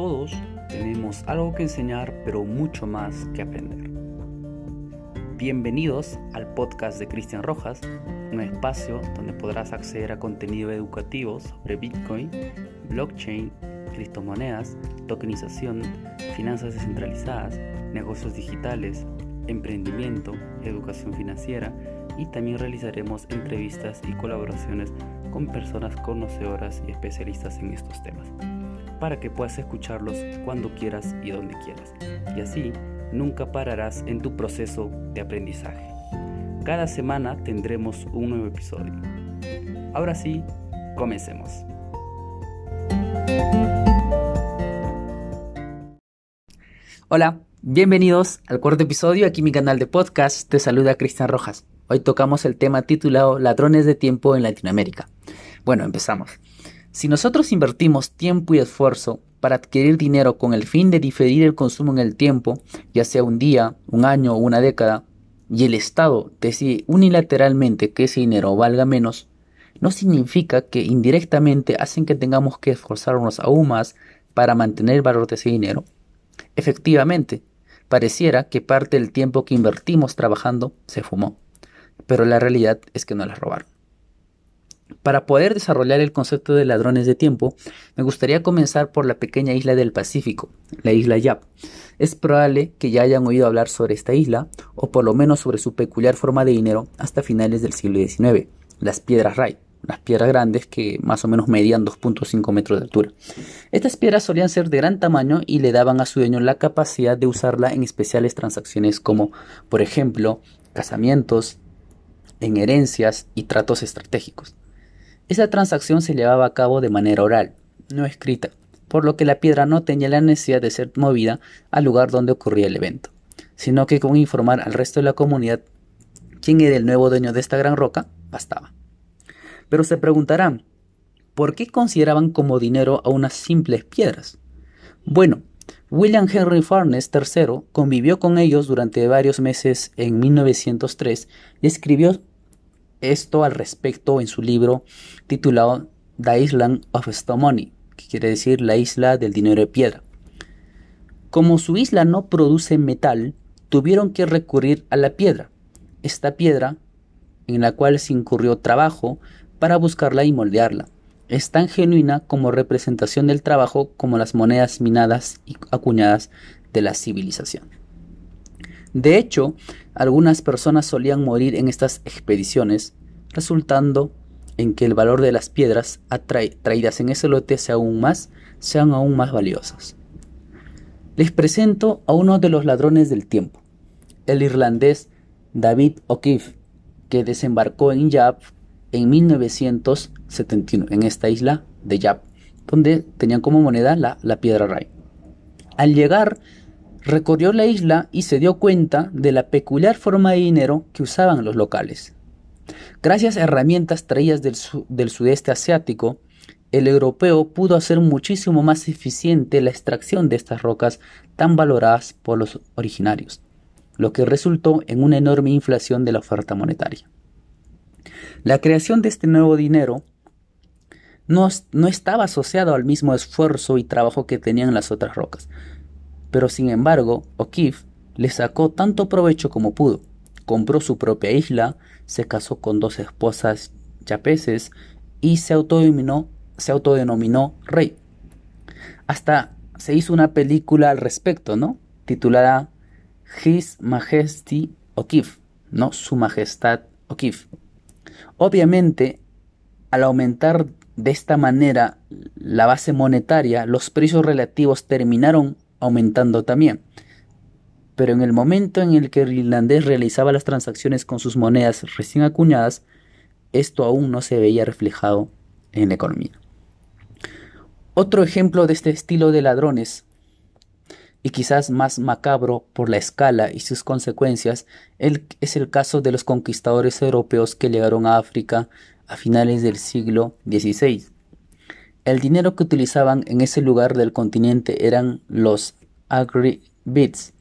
Todos tenemos algo que enseñar, pero mucho más que aprender. Bienvenidos al podcast de Cristian Rojas, un espacio donde podrás acceder a contenido educativo sobre Bitcoin, blockchain, criptomonedas, tokenización, finanzas descentralizadas, negocios digitales, emprendimiento, educación financiera y también realizaremos entrevistas y colaboraciones con personas conocedoras y especialistas en estos temas, para que puedas escucharlos cuando quieras y donde quieras. Y así nunca pararás en tu proceso de aprendizaje. Cada semana tendremos un nuevo episodio. Ahora sí, comencemos. Hola, bienvenidos al cuarto episodio aquí mi canal de podcast. Te saluda Cristian Rojas. Hoy tocamos el tema titulado Ladrones de tiempo en Latinoamérica. Bueno, empezamos. Si nosotros invertimos tiempo y esfuerzo para adquirir dinero con el fin de diferir el consumo en el tiempo, ya sea un día, un año o una década, y el Estado decide unilateralmente que ese dinero valga menos, no significa que indirectamente hacen que tengamos que esforzarnos aún más para mantener el valor de ese dinero. Efectivamente, pareciera que parte del tiempo que invertimos trabajando se fumó, pero la realidad es que no las robaron. Para poder desarrollar el concepto de ladrones de tiempo, me gustaría comenzar por la pequeña isla del Pacífico, la isla Yap. Es probable que ya hayan oído hablar sobre esta isla, o por lo menos sobre su peculiar forma de dinero hasta finales del siglo XIX, las piedras Ray, unas piedras grandes que más o menos medían 2.5 metros de altura. Estas piedras solían ser de gran tamaño y le daban a su dueño la capacidad de usarla en especiales transacciones como, por ejemplo, casamientos, en herencias y tratos estratégicos. Esa transacción se llevaba a cabo de manera oral, no escrita, por lo que la piedra no tenía la necesidad de ser movida al lugar donde ocurría el evento, sino que con informar al resto de la comunidad quién era el nuevo dueño de esta gran roca, bastaba. Pero se preguntarán, ¿por qué consideraban como dinero a unas simples piedras? Bueno, William Henry Farnes III convivió con ellos durante varios meses en 1903 y escribió esto al respecto en su libro titulado The Island of Stone Money, que quiere decir la isla del dinero de piedra. Como su isla no produce metal, tuvieron que recurrir a la piedra. Esta piedra, en la cual se incurrió trabajo para buscarla y moldearla, es tan genuina como representación del trabajo como las monedas minadas y acuñadas de la civilización. De hecho, algunas personas solían morir en estas expediciones, resultando en que el valor de las piedras traídas en ese lote sea aún más, sean aún más valiosas. Les presento a uno de los ladrones del tiempo, el irlandés David O'Keefe, que desembarcó en Yap en 1971, en esta isla de Yap, donde tenían como moneda la, la piedra Ray. Al llegar, recorrió la isla y se dio cuenta de la peculiar forma de dinero que usaban los locales. Gracias a herramientas traídas del, sudeste asiático, el europeo pudo hacer muchísimo más eficiente la extracción de estas rocas tan valoradas por los originarios, lo que resultó en una enorme inflación de la oferta monetaria. La creación de este nuevo dinero no, no, estaba asociado al mismo esfuerzo y trabajo que tenían las otras rocas, pero sin embargo, O'Keefe le sacó tanto provecho como pudo. Compró su propia isla, se casó con dos esposas yapeses y se autodenominó, se autodenominó rey. Hasta se hizo una película al respecto, ¿no? Titulada His Majesty O'Keefe, ¿no? Su Majestad O'Keefe. Obviamente, al aumentar de esta manera la base monetaria, los precios relativos terminaron aumentando también. Pero en el momento en el que el irlandés realizaba las transacciones con sus monedas recién acuñadas, esto aún no se veía reflejado en la economía. Otro ejemplo de este estilo de ladrones, y quizás más macabro por la escala y sus consecuencias, es el caso de los conquistadores europeos que llegaron a África a finales del siglo XVI. El dinero que utilizaban en ese lugar del continente eran los agri bits.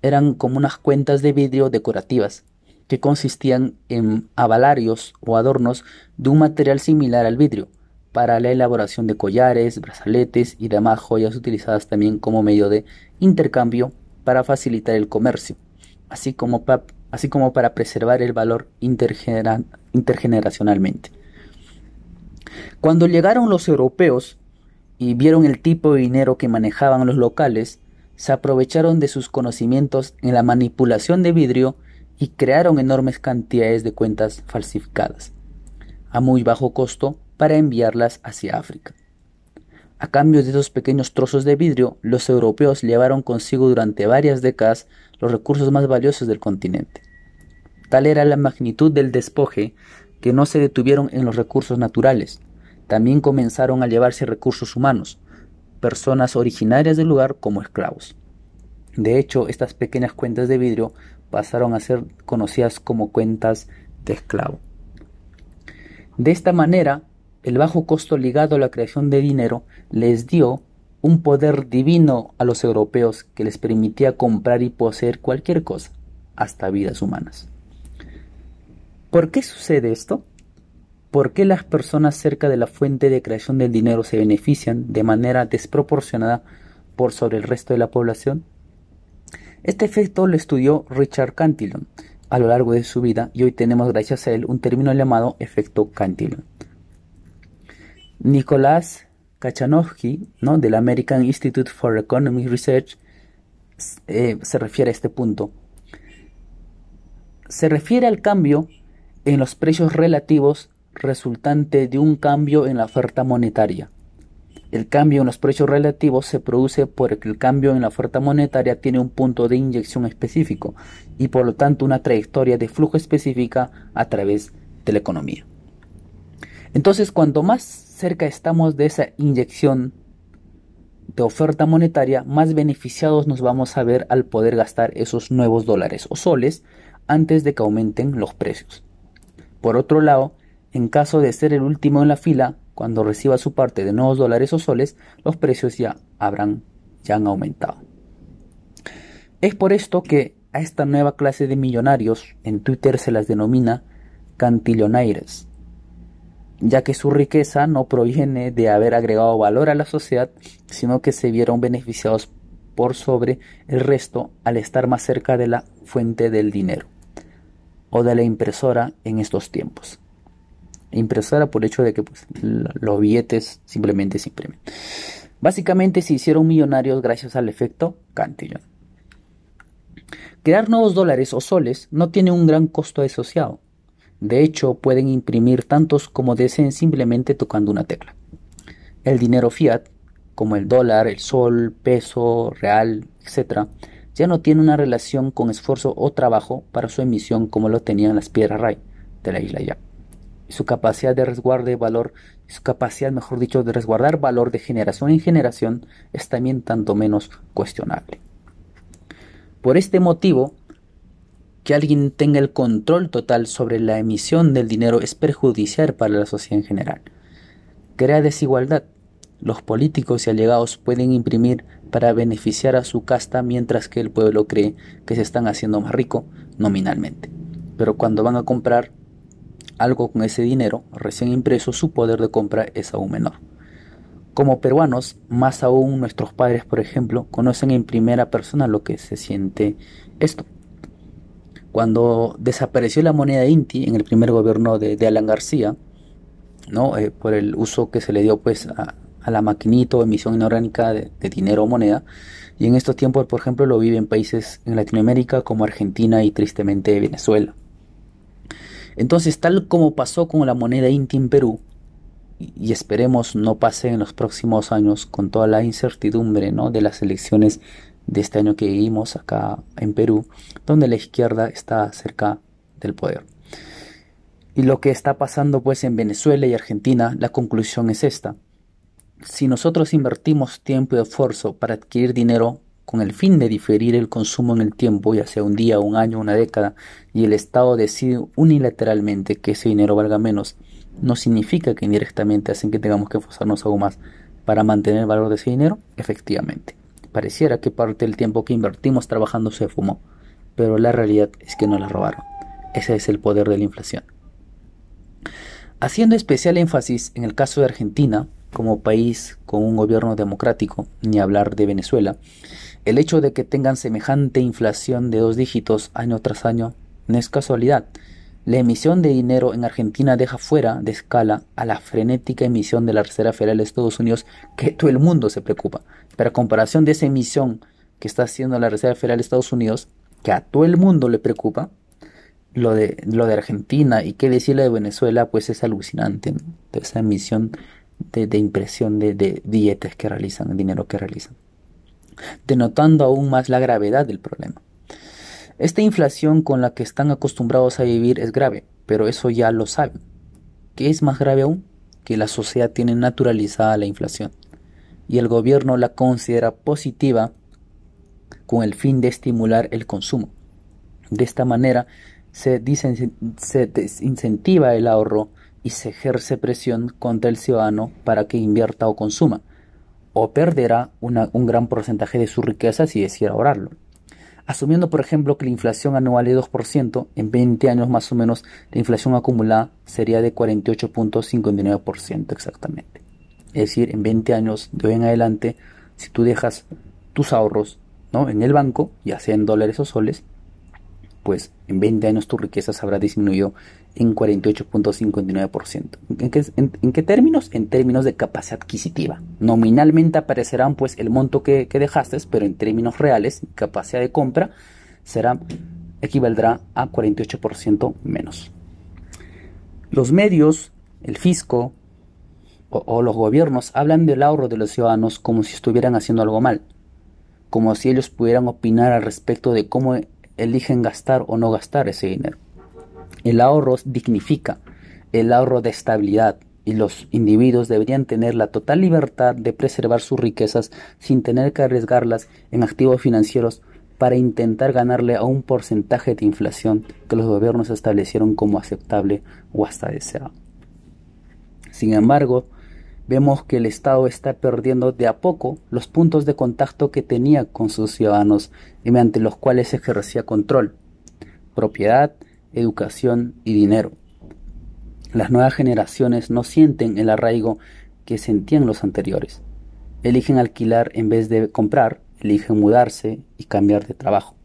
Eran como unas cuentas de vidrio decorativas que consistían en avalarios o adornos de un material similar al vidrio, para la elaboración de collares, brazaletes y demás joyas utilizadas también como medio de intercambio para facilitar el comercio, así como para preservar el valor intergeneracionalmente. Cuando llegaron los europeos y vieron el tipo de dinero que manejaban los locales, se aprovecharon de sus conocimientos en la manipulación de vidrio y crearon enormes cantidades de cuentas falsificadas, a muy bajo costo, para enviarlas hacia África. A cambio de esos pequeños trozos de vidrio, los europeos llevaron consigo durante varias décadas los recursos más valiosos del continente. Tal era la magnitud del despoje que no se detuvieron en los recursos naturales, también comenzaron a llevarse recursos humanos, personas originarias del lugar como esclavos. De hecho, estas pequeñas cuentas de vidrio pasaron a ser conocidas como cuentas de esclavo. De esta manera, el bajo costo ligado a la creación de dinero les dio un poder divino a los europeos que les permitía comprar y poseer cualquier cosa, hasta vidas humanas. ¿Por qué sucede esto? ¿Por qué las personas cerca de la fuente de creación del dinero se benefician de manera desproporcionada por sobre el resto de la población? Este efecto lo estudió Richard Cantillon a lo largo de su vida y hoy tenemos gracias a él un término llamado efecto Cantillon. Nicolás Kachanowski, ¿no? del American Institute for Economic Research, eh, se refiere a este punto. Se refiere al cambio en los precios relativos resultante de un cambio en la oferta monetaria. El cambio en los precios relativos se produce porque el cambio en la oferta monetaria tiene un punto de inyección específico y por lo tanto una trayectoria de flujo específica a través de la economía. Entonces, cuanto más cerca estamos de esa inyección de oferta monetaria, más beneficiados nos vamos a ver al poder gastar esos nuevos dólares o soles antes de que aumenten los precios. Por otro lado, en caso de ser el último en la fila, cuando reciba su parte de nuevos dólares o soles, los precios ya habrán ya han aumentado. Es por esto que a esta nueva clase de millonarios en Twitter se las denomina cantillonaires, ya que su riqueza no proviene de haber agregado valor a la sociedad, sino que se vieron beneficiados por sobre el resto al estar más cerca de la fuente del dinero o de la impresora en estos tiempos impresora por hecho de que pues, los billetes simplemente se imprimen. Básicamente se hicieron millonarios gracias al efecto Cantillon. Crear nuevos dólares o soles no tiene un gran costo asociado. De hecho, pueden imprimir tantos como deseen simplemente tocando una tecla. El dinero fiat, como el dólar, el sol, peso, real, etc., ya no tiene una relación con esfuerzo o trabajo para su emisión como lo tenían las piedras Ray de la isla Ya su capacidad de resguardo de valor, su capacidad, mejor dicho, de resguardar valor de generación en generación es también tanto menos cuestionable. Por este motivo, que alguien tenga el control total sobre la emisión del dinero es perjudicial para la sociedad en general. Crea desigualdad. Los políticos y allegados pueden imprimir para beneficiar a su casta mientras que el pueblo cree que se están haciendo más rico nominalmente. Pero cuando van a comprar algo con ese dinero recién impreso, su poder de compra es aún menor. Como peruanos, más aún nuestros padres, por ejemplo, conocen en primera persona lo que se siente esto. Cuando desapareció la moneda Inti en el primer gobierno de, Alan García, ¿no? Eh, por el uso que se le dio pues a, la maquinita o emisión inorgánica de, dinero o moneda, y en estos tiempos, por ejemplo, lo viven países en Latinoamérica como Argentina y tristemente Venezuela. Entonces, tal como pasó con la moneda Inti en Perú, y esperemos no pase en los próximos años con toda la incertidumbre ¿no? de las elecciones de este año que vivimos acá en Perú, donde la izquierda está cerca del poder. Y lo que está pasando pues en Venezuela y Argentina, la conclusión es esta. Si nosotros invertimos tiempo y esfuerzo para adquirir dinero con el fin de diferir el consumo en el tiempo, ya sea un día, un año, una década, y el Estado decide unilateralmente que ese dinero valga menos, no significa que indirectamente hacen que tengamos que esforzarnos aún más para mantener el valor de ese dinero, efectivamente. Pareciera que parte del tiempo que invertimos trabajando se fumó, pero la realidad es que no la robaron. Ese es el poder de la inflación. Haciendo especial énfasis en el caso de Argentina, como país con un gobierno democrático, ni hablar de Venezuela, el hecho de que tengan semejante inflación de dos dígitos año tras año no es casualidad. La emisión de dinero en Argentina deja fuera de escala a la frenética emisión de la Reserva Federal de Estados Unidos que todo el mundo se preocupa. Pero a comparación de esa emisión que está haciendo la Reserva Federal de Estados Unidos, que a todo el mundo le preocupa, lo de, lo de Argentina y qué decirle de Venezuela, pues es alucinante. esa emisión de, impresión de, de que realizan, el dinero que realizan. Denotando aún más la gravedad del problema. Esta inflación con la que están acostumbrados a vivir es grave, pero eso ya lo saben. ¿Qué es más grave aún? Que la sociedad tiene naturalizada la inflación y el gobierno la considera positiva con el fin de estimular el consumo. De esta manera se, se desincentiva el ahorro y se ejerce presión contra el ciudadano para que invierta o consuma, o perderá un gran porcentaje de su riqueza si decide ahorrarlo. Asumiendo, por ejemplo, que la inflación anual es 2%, en 20 años más o menos la inflación acumulada sería de 48.59% exactamente. Es decir, en 20 años de hoy en adelante, si tú dejas tus ahorros ¿no? en el banco, ya sea en dólares o soles, pues en 20 años tu riqueza se habrá disminuido en 48.59%. ¿En qué, en, qué términos? En términos de capacidad adquisitiva. Nominalmente aparecerán pues el monto que, que dejaste, pero en términos reales, capacidad de compra, será, equivaldrá a 48% menos. Los medios, el fisco o los gobiernos hablan del ahorro de los ciudadanos como si estuvieran haciendo algo mal, como si ellos pudieran opinar al respecto de cómo eligen gastar o no gastar ese dinero. El ahorro dignifica, el ahorro de estabilidad, y los individuos deberían tener la total libertad de preservar sus riquezas sin tener que arriesgarlas en activos financieros para intentar ganarle a un porcentaje de inflación que los gobiernos establecieron como aceptable o hasta deseado. Sin embargo, vemos que el Estado está perdiendo de a poco los puntos de contacto que tenía con sus ciudadanos y mediante los cuales ejercía control, propiedad educación y dinero. Las nuevas generaciones no sienten el arraigo que sentían los anteriores. Eligen alquilar en vez de comprar, eligen mudarse y cambiar de trabajo.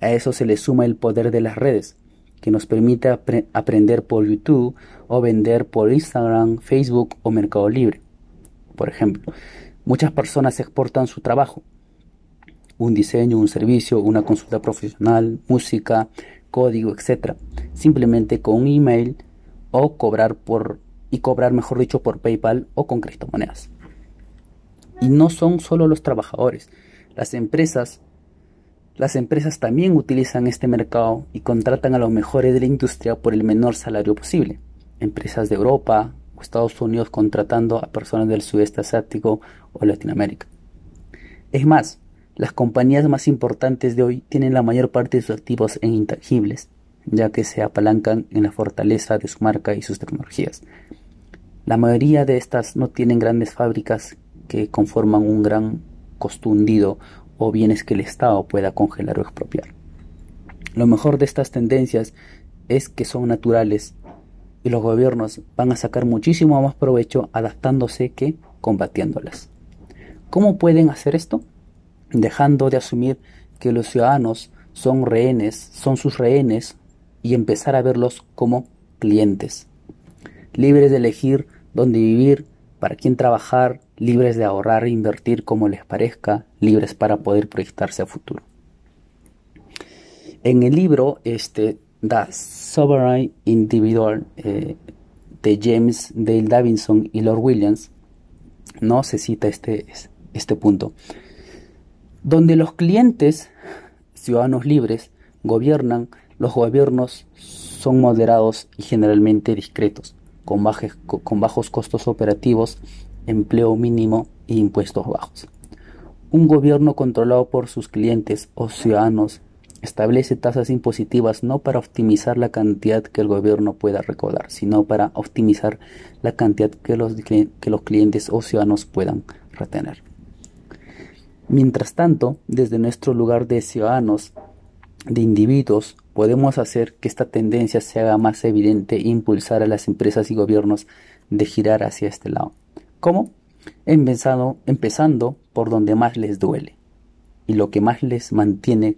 A eso se le suma el poder de las redes, que nos permite aprender por YouTube o vender por Instagram, Facebook o Mercado Libre. Por ejemplo, muchas personas exportan su trabajo, un diseño, un servicio, una consulta profesional, música, código, etcétera, simplemente con un email o cobrar por y cobrar, mejor dicho, por PayPal o con criptomonedas. Y no son solo los trabajadores, las empresas las empresas también utilizan este mercado y contratan a los mejores de la industria por el menor salario posible. Empresas de Europa o Estados Unidos contratando a personas del sudeste asiático o Latinoamérica. Es más, las compañías más importantes de hoy tienen la mayor parte de sus activos en intangibles, ya que se apalancan en la fortaleza de su marca y sus tecnologías. La mayoría de estas no tienen grandes fábricas que conforman un gran costo hundido o bienes que el Estado pueda congelar o expropiar. Lo mejor de estas tendencias es que son naturales y los gobiernos van a sacar muchísimo más provecho adaptándose que combatiéndolas. ¿Cómo pueden hacer esto? dejando de asumir que los ciudadanos son rehenes, son sus rehenes y empezar a verlos como clientes, libres de elegir dónde vivir, para quién trabajar, libres de ahorrar e invertir como les parezca, libres para poder proyectarse a futuro. En el libro este, The Sovereign Individual eh, de James Dale Davidson y Lord Williams, no se cita este, este punto donde los clientes, ciudadanos libres, gobiernan, los gobiernos son moderados y generalmente discretos, con, con bajos costos operativos, empleo mínimo e impuestos bajos. Un gobierno controlado por sus clientes o ciudadanos establece tasas impositivas no para optimizar la cantidad que el gobierno pueda recaudar, sino para optimizar la cantidad que los, que los clientes o ciudadanos puedan retener. Mientras tanto, desde nuestro lugar de ciudadanos, de individuos podemos hacer que esta tendencia se haga más evidente e impulsar a las empresas y gobiernos de girar hacia este lado. ¿Cómo? Empezando, por donde más les duele y lo que más les mantiene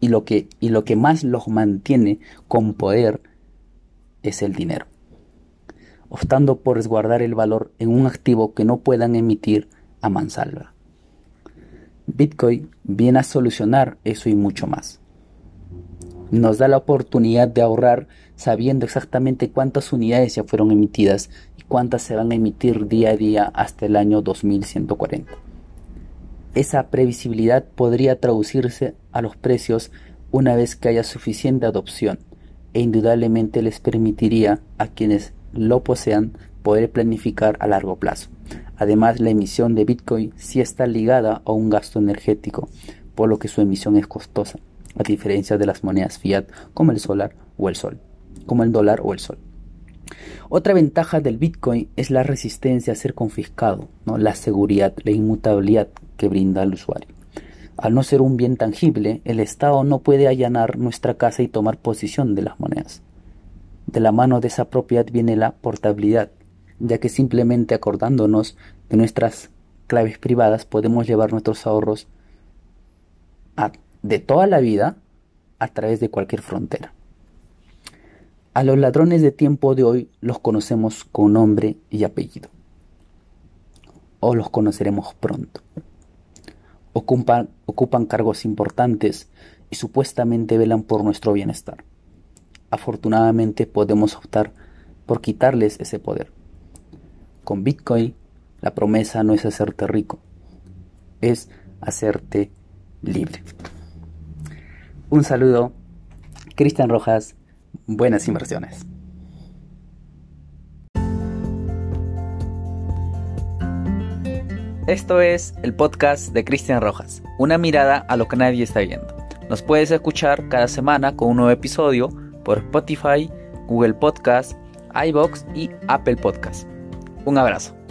y lo que, y lo que más los mantiene con poder es el dinero, optando por resguardar el valor en un activo que no puedan emitir a mansalva. Bitcoin viene a solucionar eso y mucho más. Nos da la oportunidad de ahorrar sabiendo exactamente cuántas unidades ya fueron emitidas cuántas se van a emitir día a día hasta el año 2140. Esa previsibilidad podría traducirse a los precios una vez que haya suficiente adopción e indudablemente les permitiría a quienes lo posean poder planificar a largo plazo. Además, la emisión de Bitcoin sí está ligada a un gasto energético, por lo que su emisión es costosa, a diferencia de las monedas fiat como el solar o el sol, como el dólar o el sol. Otra ventaja del Bitcoin es la resistencia a ser confiscado, la seguridad, la inmutabilidad que brinda al usuario. Al no ser un bien tangible, el Estado no puede allanar nuestra casa y tomar posición de las monedas. De la mano de esa propiedad viene la portabilidad, ya que simplemente acordándonos de nuestras claves privadas podemos llevar nuestros ahorros de toda la vida a través de cualquier frontera. A los ladrones de tiempo de hoy los conocemos con nombre y apellido. O los conoceremos pronto ocupan, ocupan cargos importantes y supuestamente velan por nuestro bienestar. Afortunadamente podemos optar por quitarles ese poder. Con Bitcoin la promesa no es hacerte rico, es hacerte libre. Un saludo, Cristian Rojas, buenas inversiones. Esto es el podcast de Cristian Rojas, una mirada a lo que nadie está viendo. Nos puedes escuchar cada semana con un nuevo episodio por Spotify, Google Podcast, iBox y Apple Podcast. Un abrazo.